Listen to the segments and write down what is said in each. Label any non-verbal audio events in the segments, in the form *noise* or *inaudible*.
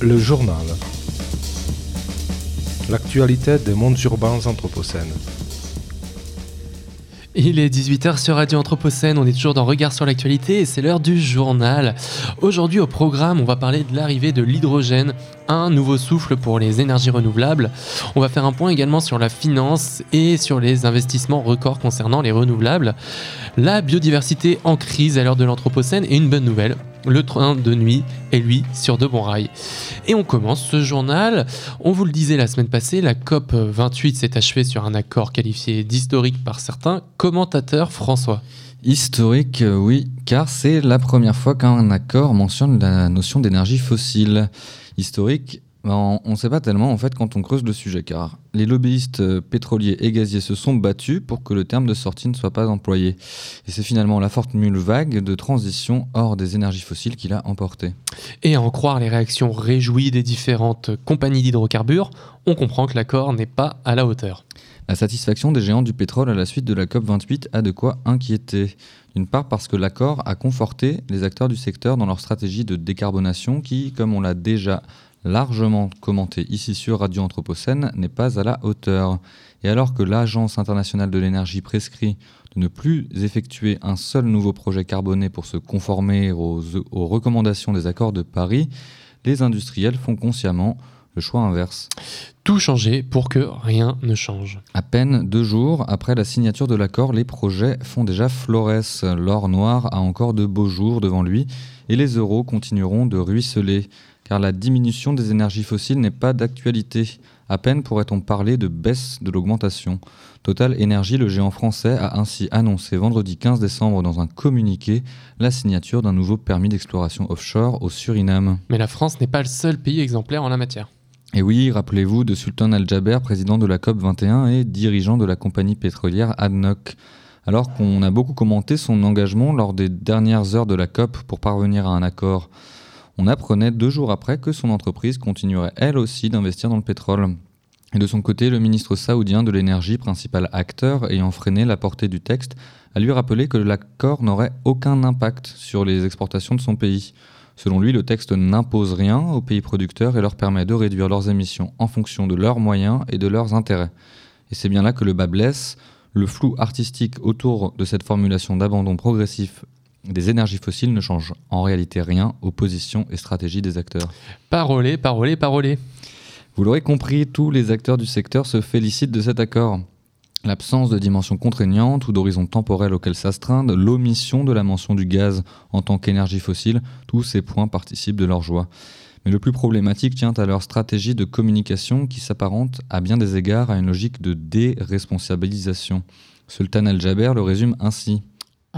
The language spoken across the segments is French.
Le journal. L'actualité des mondes urbains anthropocènes. Il est 18h sur Radio Anthropocène, on est toujours dans Regard sur l'actualité et c'est l'heure du journal. Aujourd'hui au programme, on va parler de l'arrivée de l'hydrogène, un nouveau souffle pour les énergies renouvelables. On va faire un point également sur la finance et sur les investissements records concernant les renouvelables. La biodiversité en crise à l'heure de l'Anthropocène et une bonne nouvelle, le train de nuit est lui sur de bons rails. Et on commence ce journal. On vous le disait la semaine passée, la COP 28 s'est achevée sur un accord qualifié d'historique par certains commentateurs. François. Historique, euh, oui, car c'est la première fois qu'un accord mentionne la notion d'énergie fossile. Historique, ben, on ne sait pas tellement en fait quand on creuse le sujet, car les lobbyistes euh, pétroliers et gaziers se sont battus pour que le terme de sortie ne soit pas employé. Et c'est finalement la formule vague de transition hors des énergies fossiles qui l'a emporté. Et à en croire les réactions réjouies des différentes compagnies d'hydrocarbures, on comprend que l'accord n'est pas à la hauteur. La satisfaction des géants du pétrole à la suite de la COP28 a de quoi inquiéter. D'une part parce que l'accord a conforté les acteurs du secteur dans leur stratégie de décarbonation qui, comme on l'a déjà largement commenté ici sur Radio Anthropocène, n'est pas à la hauteur. Et alors que l'Agence internationale de l'énergie prescrit de ne plus effectuer un seul nouveau projet carboné pour se conformer aux, aux recommandations des accords de Paris, les industriels font consciemment le choix inverse. Tout changer pour que rien ne change. À peine deux jours après la signature de l'accord, les projets font déjà florès. L'or noir a encore de beaux jours devant lui et les euros continueront de ruisseler car la diminution des énergies fossiles n'est pas d'actualité. À peine pourrait-on parler de baisse de l'augmentation. Total Énergie, le géant français, a ainsi annoncé vendredi 15 décembre dans un communiqué la signature d'un nouveau permis d'exploration offshore au Suriname. Mais la France n'est pas le seul pays exemplaire en la matière. Et oui, rappelez-vous de Sultan Al-Jaber, président de la COP 21 et dirigeant de la compagnie pétrolière ADNOC. Alors qu'on a beaucoup commenté son engagement lors des dernières heures de la COP pour parvenir à un accord on apprenait deux jours après que son entreprise continuerait elle aussi d'investir dans le pétrole. Et de son côté, le ministre saoudien de l'énergie, principal acteur ayant freiné la portée du texte, a lui rappelé que l'accord n'aurait aucun impact sur les exportations de son pays. Selon lui, le texte n'impose rien aux pays producteurs et leur permet de réduire leurs émissions en fonction de leurs moyens et de leurs intérêts. Et c'est bien là que le bas blesse. Le flou artistique autour de cette formulation d'abandon progressif des énergies fossiles ne change en réalité rien aux positions et stratégies des acteurs. Parolez, parolez, parolez. Vous l'aurez compris, tous les acteurs du secteur se félicitent de cet accord. L'absence de dimension contraignante ou d'horizon temporel auquel s'astreindre, l'omission de la mention du gaz en tant qu'énergie fossile, tous ces points participent de leur joie. Mais le plus problématique tient à leur stratégie de communication qui s'apparente à bien des égards à une logique de déresponsabilisation. Sultan Al-Jaber le résume ainsi.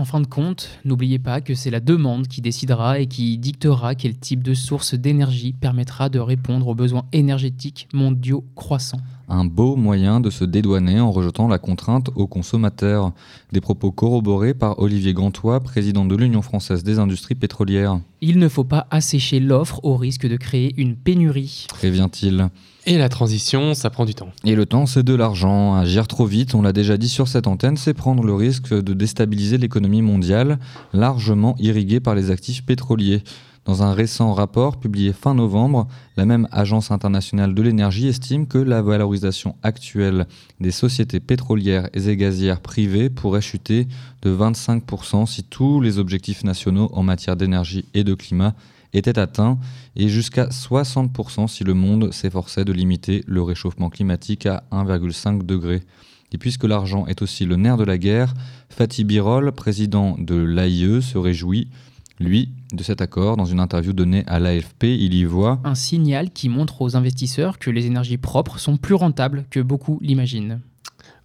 En fin de compte, n'oubliez pas que c'est la demande qui décidera et qui dictera quel type de source d'énergie permettra de répondre aux besoins énergétiques mondiaux croissants. Un beau moyen de se dédouaner en rejetant la contrainte aux consommateurs. Des propos corroborés par Olivier Gantois, président de l'Union française des industries pétrolières. Il ne faut pas assécher l'offre au risque de créer une pénurie. Prévient-il. Et la transition, ça prend du temps. Et le temps, c'est de l'argent. Agir trop vite, on l'a déjà dit sur cette antenne, c'est prendre le risque de déstabiliser l'économie mondiale, largement irriguée par les actifs pétroliers. Dans un récent rapport publié fin novembre, la même Agence internationale de l'énergie estime que la valorisation actuelle des sociétés pétrolières et gazières privées pourrait chuter de 25% si tous les objectifs nationaux en matière d'énergie et de climat était atteint et jusqu'à 60% si le monde s'efforçait de limiter le réchauffement climatique à 1,5 degré. Et puisque l'argent est aussi le nerf de la guerre, Fatih Birol, président de l'AIE, se réjouit, lui, de cet accord. Dans une interview donnée à l'AFP, il y voit un signal qui montre aux investisseurs que les énergies propres sont plus rentables que beaucoup l'imaginent.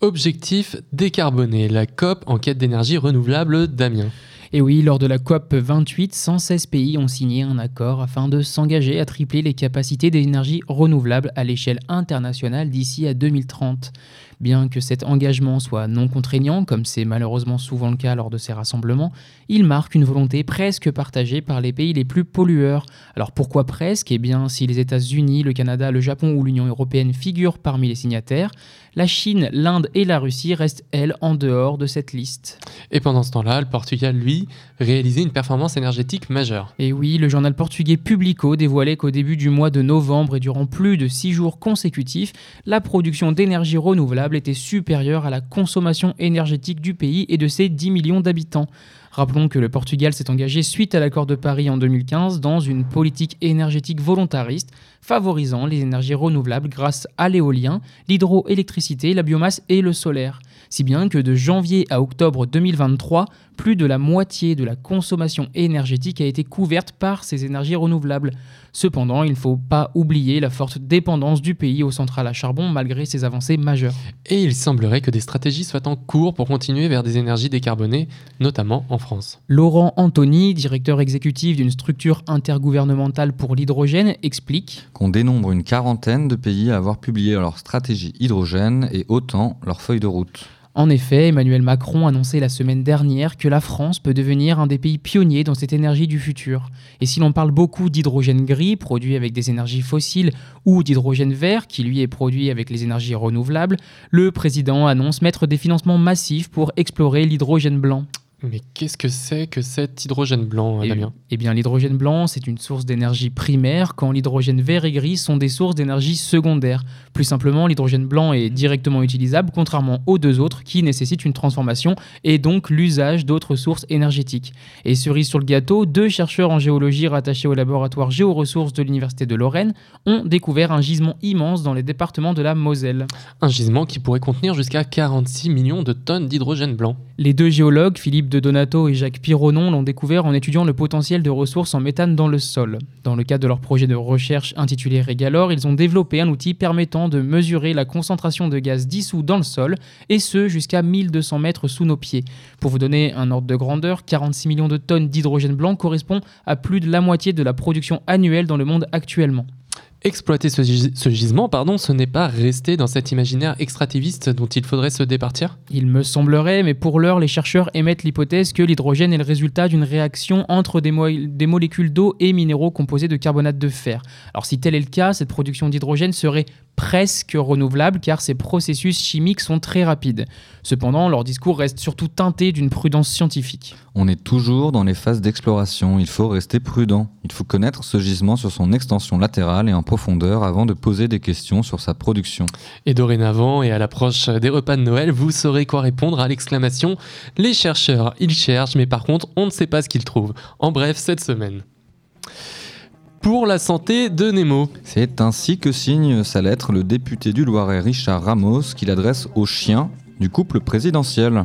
Objectif décarboner. La COP en quête d'énergie renouvelable d'Amiens. Et oui, lors de la COP 28, 116 pays ont signé un accord afin de s'engager à tripler les capacités d'énergie renouvelable à l'échelle internationale d'ici à 2030. Bien que cet engagement soit non contraignant, comme c'est malheureusement souvent le cas lors de ces rassemblements, il marque une volonté presque partagée par les pays les plus pollueurs. Alors pourquoi presque? Eh bien, si les États-Unis, le Canada, le Japon ou l'Union européenne figurent parmi les signataires, la Chine, l'Inde et la Russie restent, elles, en dehors de cette liste. Et pendant ce temps-là, le Portugal, lui, réalisait une performance énergétique majeure. Et oui, le journal portugais Publico dévoilait qu'au début du mois de novembre et durant plus de six jours consécutifs, la production d'énergie renouvelable était supérieure à la consommation énergétique du pays et de ses 10 millions d'habitants. Rappelons que le Portugal s'est engagé suite à l'accord de Paris en 2015 dans une politique énergétique volontariste favorisant les énergies renouvelables grâce à l'éolien, l'hydroélectricité, la biomasse et le solaire. Si bien que de janvier à octobre 2023, plus de la moitié de la consommation énergétique a été couverte par ces énergies renouvelables. Cependant, il ne faut pas oublier la forte dépendance du pays aux centrales à charbon malgré ses avancées majeures. Et il semblerait que des stratégies soient en cours pour continuer vers des énergies décarbonées, notamment en France. Laurent Anthony, directeur exécutif d'une structure intergouvernementale pour l'hydrogène, explique qu'on dénombre une quarantaine de pays à avoir publié leur stratégie hydrogène et autant leur feuille de route. En effet, Emmanuel Macron a annoncé la semaine dernière que la France peut devenir un des pays pionniers dans cette énergie du futur. Et si l'on parle beaucoup d'hydrogène gris, produit avec des énergies fossiles, ou d'hydrogène vert, qui lui est produit avec les énergies renouvelables, le président annonce mettre des financements massifs pour explorer l'hydrogène blanc. Mais qu'est-ce que c'est que cet hydrogène blanc, Eh- Damien? Eh bien, l'hydrogène blanc, c'est une source d'énergie primaire, quand l'hydrogène vert et gris sont des sources d'énergie secondaire. Plus simplement, l'hydrogène blanc est directement utilisable, contrairement aux deux autres qui nécessitent une transformation et donc l'usage d'autres sources énergétiques. Et cerise sur le gâteau, deux chercheurs en géologie rattachés au laboratoire Géoressources de l'Université de Lorraine ont découvert un gisement immense dans les départements de la Moselle. Un gisement qui pourrait contenir jusqu'à 46 millions de tonnes d'hydrogène blanc. Les deux géologues, Philippe de Donato et Jacques Pironon, l'ont découvert en étudiant le potentiel de ressources en méthane dans le sol. Dans le cadre de leur projet de recherche intitulé Régalor, ils ont développé un outil permettant de mesurer la concentration de gaz dissous dans le sol, et ce jusqu'à 1200 mètres sous nos pieds. Pour vous donner un ordre de grandeur, 46 millions de tonnes d'hydrogène blanc correspond à plus de la moitié de la production annuelle dans le monde actuellement. Exploiter ce, gis- ce gisement, pardon, ce n'est pas rester dans cet imaginaire extractiviste dont il faudrait se départir? Il me semblerait, mais pour l'heure, les chercheurs émettent l'hypothèse que l'hydrogène est le résultat d'une réaction entre des, des molécules d'eau et minéraux composés de carbonate de fer. Alors si tel est le cas, cette production d'hydrogène serait presque renouvelable car ces processus chimiques sont très rapides. Cependant, leur discours reste surtout teinté d'une prudence scientifique. On est toujours dans les phases d'exploration, il faut rester prudent. Il faut connaître ce gisement sur son extension latérale et en profondeur avant de poser des questions sur sa production. Et dorénavant, et à l'approche des repas de Noël, vous saurez quoi répondre à l'exclamation Les chercheurs, ils cherchent, mais par contre, on ne sait pas ce qu'ils trouvent. En bref, cette semaine. Pour la santé de Nemo. C'est ainsi que signe sa lettre le député du Loiret Richard Ramos qu'il adresse aux chiens du couple présidentiel.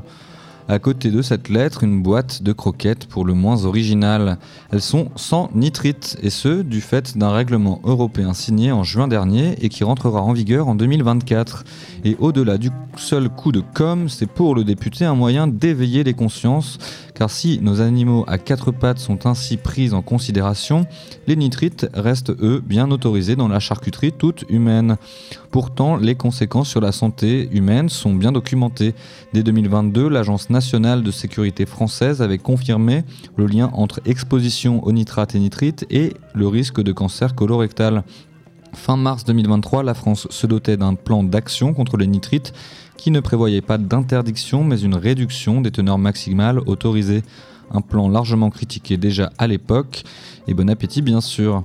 À côté de cette lettre, une boîte de croquettes pour le moins original. Elles sont sans nitrite, et ce, du fait d'un règlement européen signé en juin dernier et qui rentrera en vigueur en 2024. Et au-delà du seul coup de com', c'est pour le député un moyen d'éveiller les consciences, car si nos animaux à quatre pattes sont ainsi pris en considération, les nitrites restent eux bien autorisés dans la charcuterie toute humaine. Pourtant, les conséquences sur la santé humaine sont bien documentées. Dès 2022, l'Agence nationale de sécurité française avait confirmé le lien entre exposition aux nitrates et nitrites et le risque de cancer colorectal. Fin mars 2023, la France se dotait d'un plan d'action contre les nitrites qui ne prévoyait pas d'interdiction mais une réduction des teneurs maximales autorisées. Un plan largement critiqué déjà à l'époque, et bon appétit bien sûr.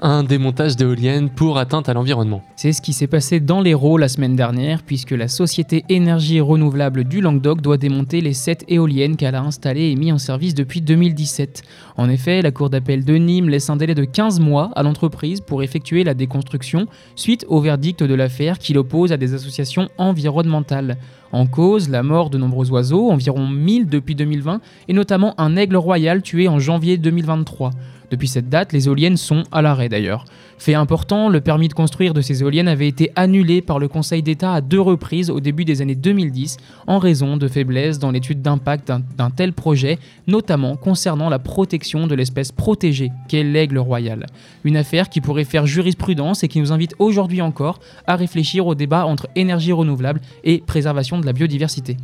Un démontage d'éoliennes pour atteinte à l'environnement. C'est ce qui s'est passé dans l'Hérault la semaine dernière, puisque la société Énergie Renouvelable du Languedoc doit démonter les 7 éoliennes qu'elle a installées et mis en service depuis 2017. En effet, la Cour d'appel de Nîmes laisse un délai de 15 mois à l'entreprise pour effectuer la déconstruction suite au verdict de l'affaire qui l'oppose à des associations environnementales. En cause, la mort de nombreux oiseaux, environ 1000 depuis 2020, et notamment un aigle royal tué en janvier 2023. Depuis cette date, les éoliennes sont à l'arrêt d'ailleurs. Fait important, le permis de construire de ces éoliennes avait été annulé par le Conseil d'État à deux reprises au début des années 2010 en raison de faiblesses dans l'étude d'impact d'un tel projet, notamment concernant la protection de l'espèce protégée qu'est l'aigle royal. Une affaire qui pourrait faire jurisprudence et qui nous invite aujourd'hui encore à réfléchir au débat entre énergie renouvelable et préservation de la biodiversité.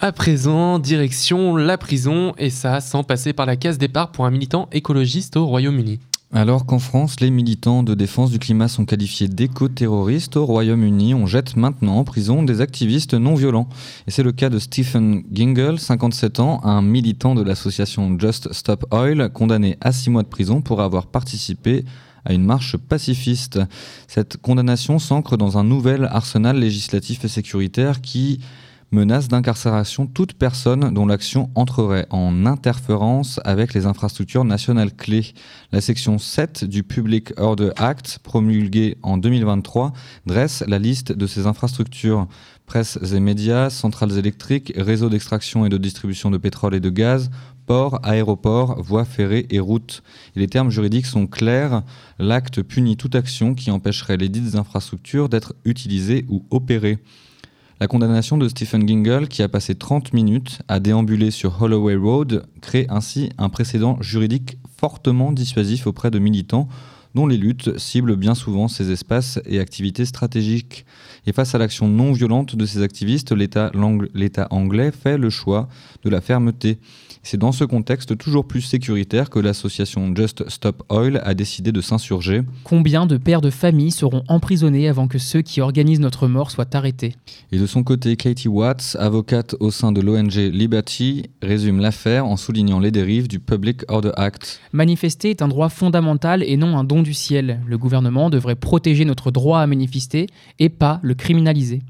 À présent, direction la prison, et ça sans passer par la case départ pour un militant écologiste au Royaume-Uni. Alors qu'en France, les militants de défense du climat sont qualifiés d'éco-terroristes, au Royaume-Uni, on jette maintenant en prison des activistes non violents. Et c'est le cas de Stephen Gingle, 57 ans, un militant de l'association Just Stop Oil, condamné à 6 mois de prison pour avoir participé à une marche pacifiste. Cette condamnation s'ancre dans un nouvel arsenal législatif et sécuritaire qui menace d'incarcération toute personne dont l'action entrerait en interférence avec les infrastructures nationales clés. La section 7 du Public Order Act, promulguée en 2023, dresse la liste de ces infrastructures. Presse et médias, centrales électriques, réseaux d'extraction et de distribution de pétrole et de gaz, ports, aéroports, voies ferrées et routes. Les termes juridiques sont clairs. L'acte punit toute action qui empêcherait les dites infrastructures d'être utilisées ou opérées. La condamnation de Stephen Gingle, qui a passé 30 minutes à déambuler sur Holloway Road, crée ainsi un précédent juridique fortement dissuasif auprès de militants dont les luttes ciblent bien souvent ces espaces et activités stratégiques. Et face à l'action non violente de ces activistes, l'État anglais fait le choix de la fermeté. C'est dans ce contexte toujours plus sécuritaire que l'association Just Stop Oil a décidé de s'insurger. Combien de pères de famille seront emprisonnés avant que ceux qui organisent notre mort soient arrêtés? Et de son côté, Katie Watts, avocate au sein de l'ONG Liberty, résume l'affaire en soulignant les dérives du Public Order Act. Manifester est un droit fondamental et non un don du ciel. Le gouvernement devrait protéger notre droit à manifester et pas le criminaliser.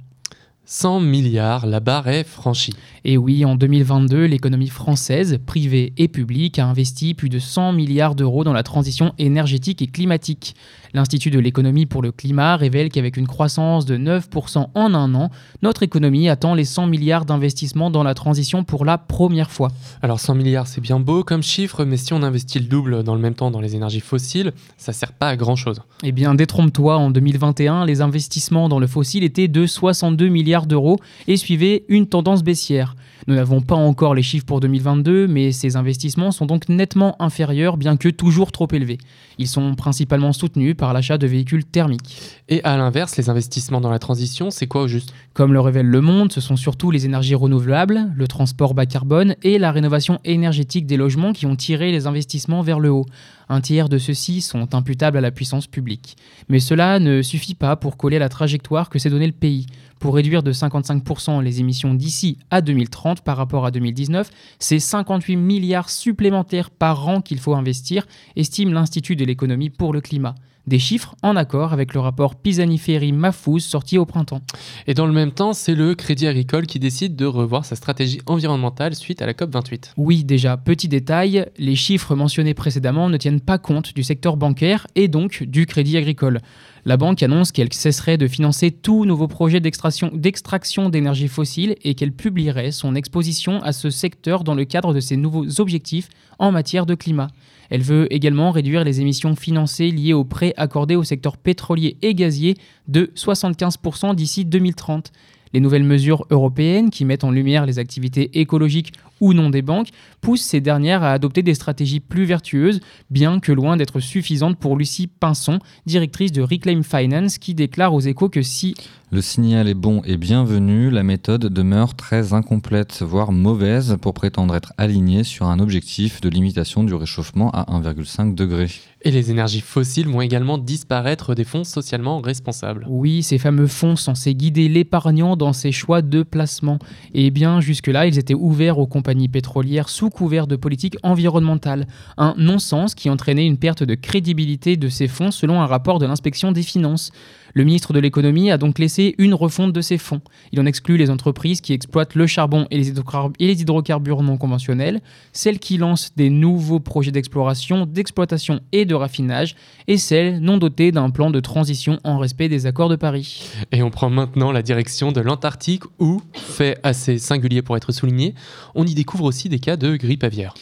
100 milliards, la barre est franchie. Et oui, en 2022, l'économie française, privée et publique, a investi plus de 100 milliards d'euros dans la transition énergétique et climatique. L'Institut de l'économie pour le climat révèle qu'avec une croissance de 9% en un an, notre économie attend les 100 milliards d'investissements dans la transition pour la première fois. Alors 100 milliards, c'est bien beau comme chiffre, mais si on investit le double dans le même temps dans les énergies fossiles, ça sert pas à grand-chose. Eh bien, détrompe-toi, en 2021, les investissements dans le fossile étaient de 62 milliards d'euros et suivaient une tendance baissière. Nous n'avons pas encore les chiffres pour 2022, mais ces investissements sont donc nettement inférieurs, bien que toujours trop élevés. Ils sont principalement soutenus par l'achat de véhicules thermiques. Et à l'inverse, les investissements dans la transition, c'est quoi au juste? Comme le révèle Le Monde, ce sont surtout les énergies renouvelables, le transport bas carbone et la rénovation énergétique des logements qui ont tiré les investissements vers le haut. Un tiers de ceux-ci sont imputables à la puissance publique. Mais cela ne suffit pas pour coller la trajectoire que s'est donnée le pays. Pour réduire de 55% les émissions d'ici à 2030 par rapport à 2019, c'est 58 milliards supplémentaires par an qu'il faut investir, estime l'Institut de l'économie pour le climat. Des chiffres en accord avec le rapport Pisani-Ferry-Mafous sorti au printemps. Et dans le même temps, c'est le Crédit Agricole qui décide de revoir sa stratégie environnementale suite à la COP28. Oui, déjà, petit détail, les chiffres mentionnés précédemment ne tiennent pas compte du secteur bancaire et donc du Crédit Agricole. La banque annonce qu'elle cesserait de financer tout nouveau projet d'extraction d'énergie fossile et qu'elle publierait son exposition à ce secteur dans le cadre de ses nouveaux objectifs en matière de climat. Elle veut également réduire les émissions financées liées aux prêts accordés au secteur pétrolier et gazier de 75% d'ici 2030. Les nouvelles mesures européennes qui mettent en lumière les activités écologiques ou non des banques poussent ces dernières à adopter des stratégies plus vertueuses, bien que loin d'être suffisantes pour Lucie Pinson, directrice de Reclaim Finance, qui déclare aux échos que si le signal est bon et bienvenu, la méthode demeure très incomplète, voire mauvaise, pour prétendre être alignée sur un objectif de limitation du réchauffement à 1,5 degré. Et les énergies fossiles vont également disparaître des fonds socialement responsables. Oui, ces fameux fonds censés guider l'épargnant dans ses choix de placement. Et bien jusque-là, ils étaient ouverts aux compagnies pétrolières sous couvert de politique environnementale. Un non-sens qui entraînait une perte de crédibilité de ces fonds selon un rapport de l'inspection des finances. Le ministre de l'économie a donc laissé une refonte de ces fonds. Il en exclut les entreprises qui exploitent le charbon et les hydrocarbures non conventionnels, celles qui lancent des nouveaux projets d'exploration, d'exploitation et de raffinage, et celles non dotées d'un plan de transition en respect des accords de Paris. Et on prend maintenant la direction de l'Antarctique où, fait assez singulier pour être souligné, on y découvre aussi des cas de grippe aviaire.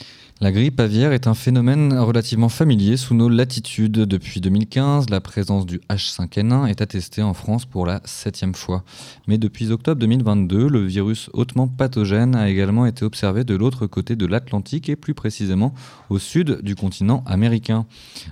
La grippe aviaire est un phénomène relativement familier sous nos latitudes. Depuis 2015, la présence du H5N1 est attestée en France pour la septième fois. Mais depuis octobre 2022, le virus hautement pathogène a également été observé de l'autre côté de l'Atlantique et plus précisément au sud du continent américain.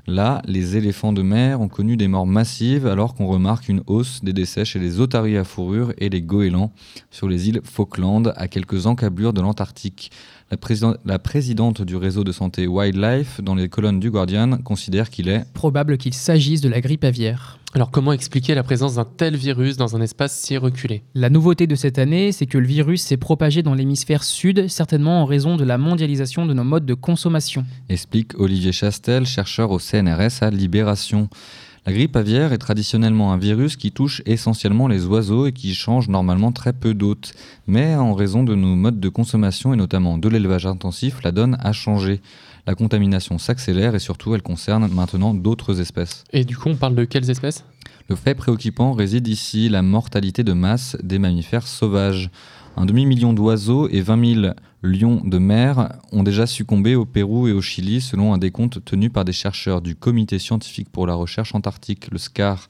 Là, les éléphants de mer ont connu des morts massives alors qu'on remarque une hausse des décès chez les otaries à fourrure et les goélands sur les îles Falkland à quelques encablures de l'Antarctique. La, présidente du réseau de santé Wildlife, dans les colonnes du Guardian, considère qu'il est probable qu'il s'agisse de la grippe aviaire. Alors comment expliquer la présence d'un tel virus dans un espace si reculé? La nouveauté de cette année, c'est que le virus s'est propagé dans l'hémisphère sud, certainement en raison de la mondialisation de nos modes de consommation. Explique Olivier Chastel, chercheur au CNRS à Libération. La grippe aviaire est traditionnellement un virus qui touche essentiellement les oiseaux et qui change normalement très peu d'hôtes. Mais en raison de nos modes de consommation et notamment de l'élevage intensif, la donne a changé. La contamination s'accélère et surtout elle concerne maintenant d'autres espèces. Et du coup on parle de quelles espèces? Le fait préoccupant réside ici la mortalité de masse des mammifères sauvages. Un demi-million d'oiseaux et 20 000 lions de mer ont déjà succombé au Pérou et au Chili selon un décompte tenu par des chercheurs du Comité scientifique pour la recherche antarctique, le SCAR.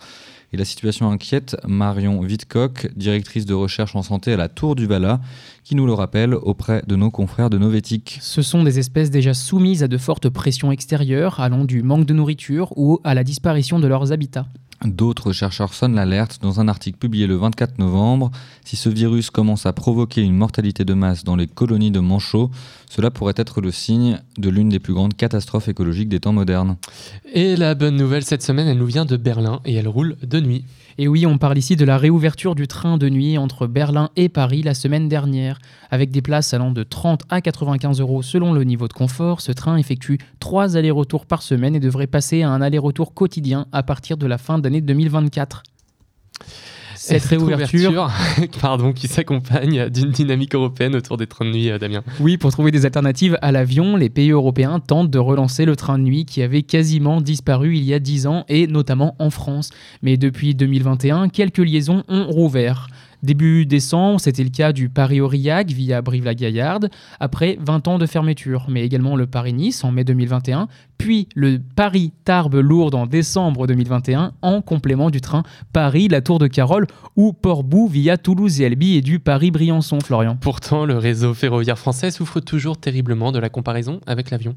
Et la situation inquiète Marion Wittkock, directrice de recherche en santé à la Tour du Vala, qui nous le rappelle auprès de nos confrères de Novétique. Ce sont des espèces déjà soumises à de fortes pressions extérieures, allant du manque de nourriture ou à la disparition de leurs habitats. D'autres chercheurs sonnent l'alerte dans un article publié le 24 novembre. Si ce virus commence à provoquer une mortalité de masse dans les colonies de manchots, cela pourrait être le signe de l'une des plus grandes catastrophes écologiques des temps modernes. Et la bonne nouvelle cette semaine, elle nous vient de Berlin et elle roule de nuit. Et oui, on parle ici de la réouverture du train de nuit entre Berlin et Paris la semaine dernière. Avec des places allant de 30 à 95 euros selon le niveau de confort, ce train effectue trois allers-retours par semaine et devrait passer à un aller-retour quotidien à partir de la fin d'année 2024 cette réouverture *laughs* pardon, qui s'accompagne d'une dynamique européenne autour des trains de nuit, euh, Damien. Oui, pour trouver des alternatives à l'avion, les pays européens tentent de relancer le train de nuit qui avait quasiment disparu il y a 10 ans, et notamment en France. Mais depuis 2021, quelques liaisons ont rouvert. Début décembre, c'était le cas du Paris-Aurillac via Brive-la-Gaillarde, après 20 ans de fermeture, mais également le Paris-Nice en mai 2021, puis le Paris-Tarbes-Lourdes en décembre 2021, en complément du train Paris-La Tour de Carole ou Port-Bou via Toulouse et Albi et du Paris-Briançon, Florian. Pourtant, le réseau ferroviaire français souffre toujours terriblement de la comparaison avec l'avion.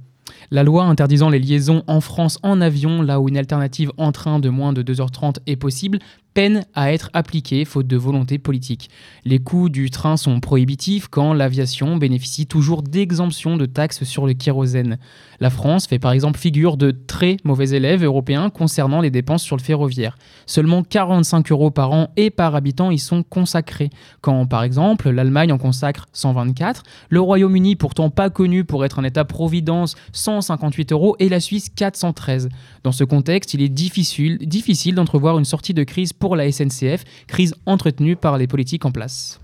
La loi interdisant les liaisons en France en avion, là où une alternative en train de moins de 2h30 est possible, peine à être appliquée faute de volonté politique. Les coûts du train sont prohibitifs quand l'aviation bénéficie toujours d'exemptions de taxes sur le kérosène. La France fait par exemple figure de très mauvais élèves européens concernant les dépenses sur le ferroviaire. Seulement 45 euros par an et par habitant y sont consacrés, quand par exemple l'Allemagne en consacre 124, le Royaume-Uni pourtant pas connu pour être un État-providence 158 euros et la Suisse 413. Dans ce contexte, il est difficile, difficile d'entrevoir une sortie de crise pour la SNCF, crise entretenue par les politiques en place.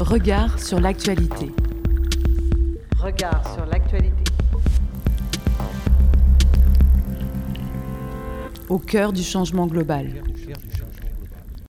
Regard sur l'actualité. Regard sur l'actualité. Au cœur du changement global.